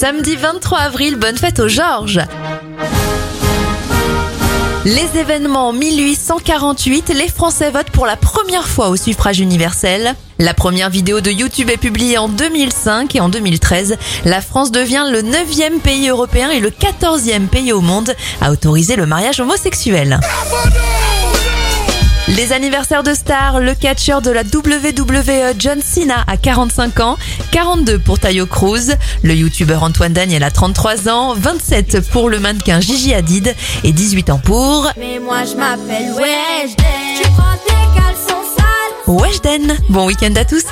Samedi 23 avril, bonne fête aux Georges. Les événements 1848, les Français votent pour la première fois au suffrage universel. La première vidéo de YouTube est publiée en 2005 et en 2013, la France devient le 9e pays européen et le 14e pays au monde à autoriser le mariage homosexuel. Les anniversaires de stars, le catcheur de la WWE John Cena a 45 ans, 42 pour Tayo Cruz, le youtubeur Antoine Daniel a 33 ans, 27 pour le mannequin Gigi Hadid et 18 ans pour... Mais moi je m'appelle Weshden. Tu prends tes caleçons sales. Weshden. Bon week-end à tous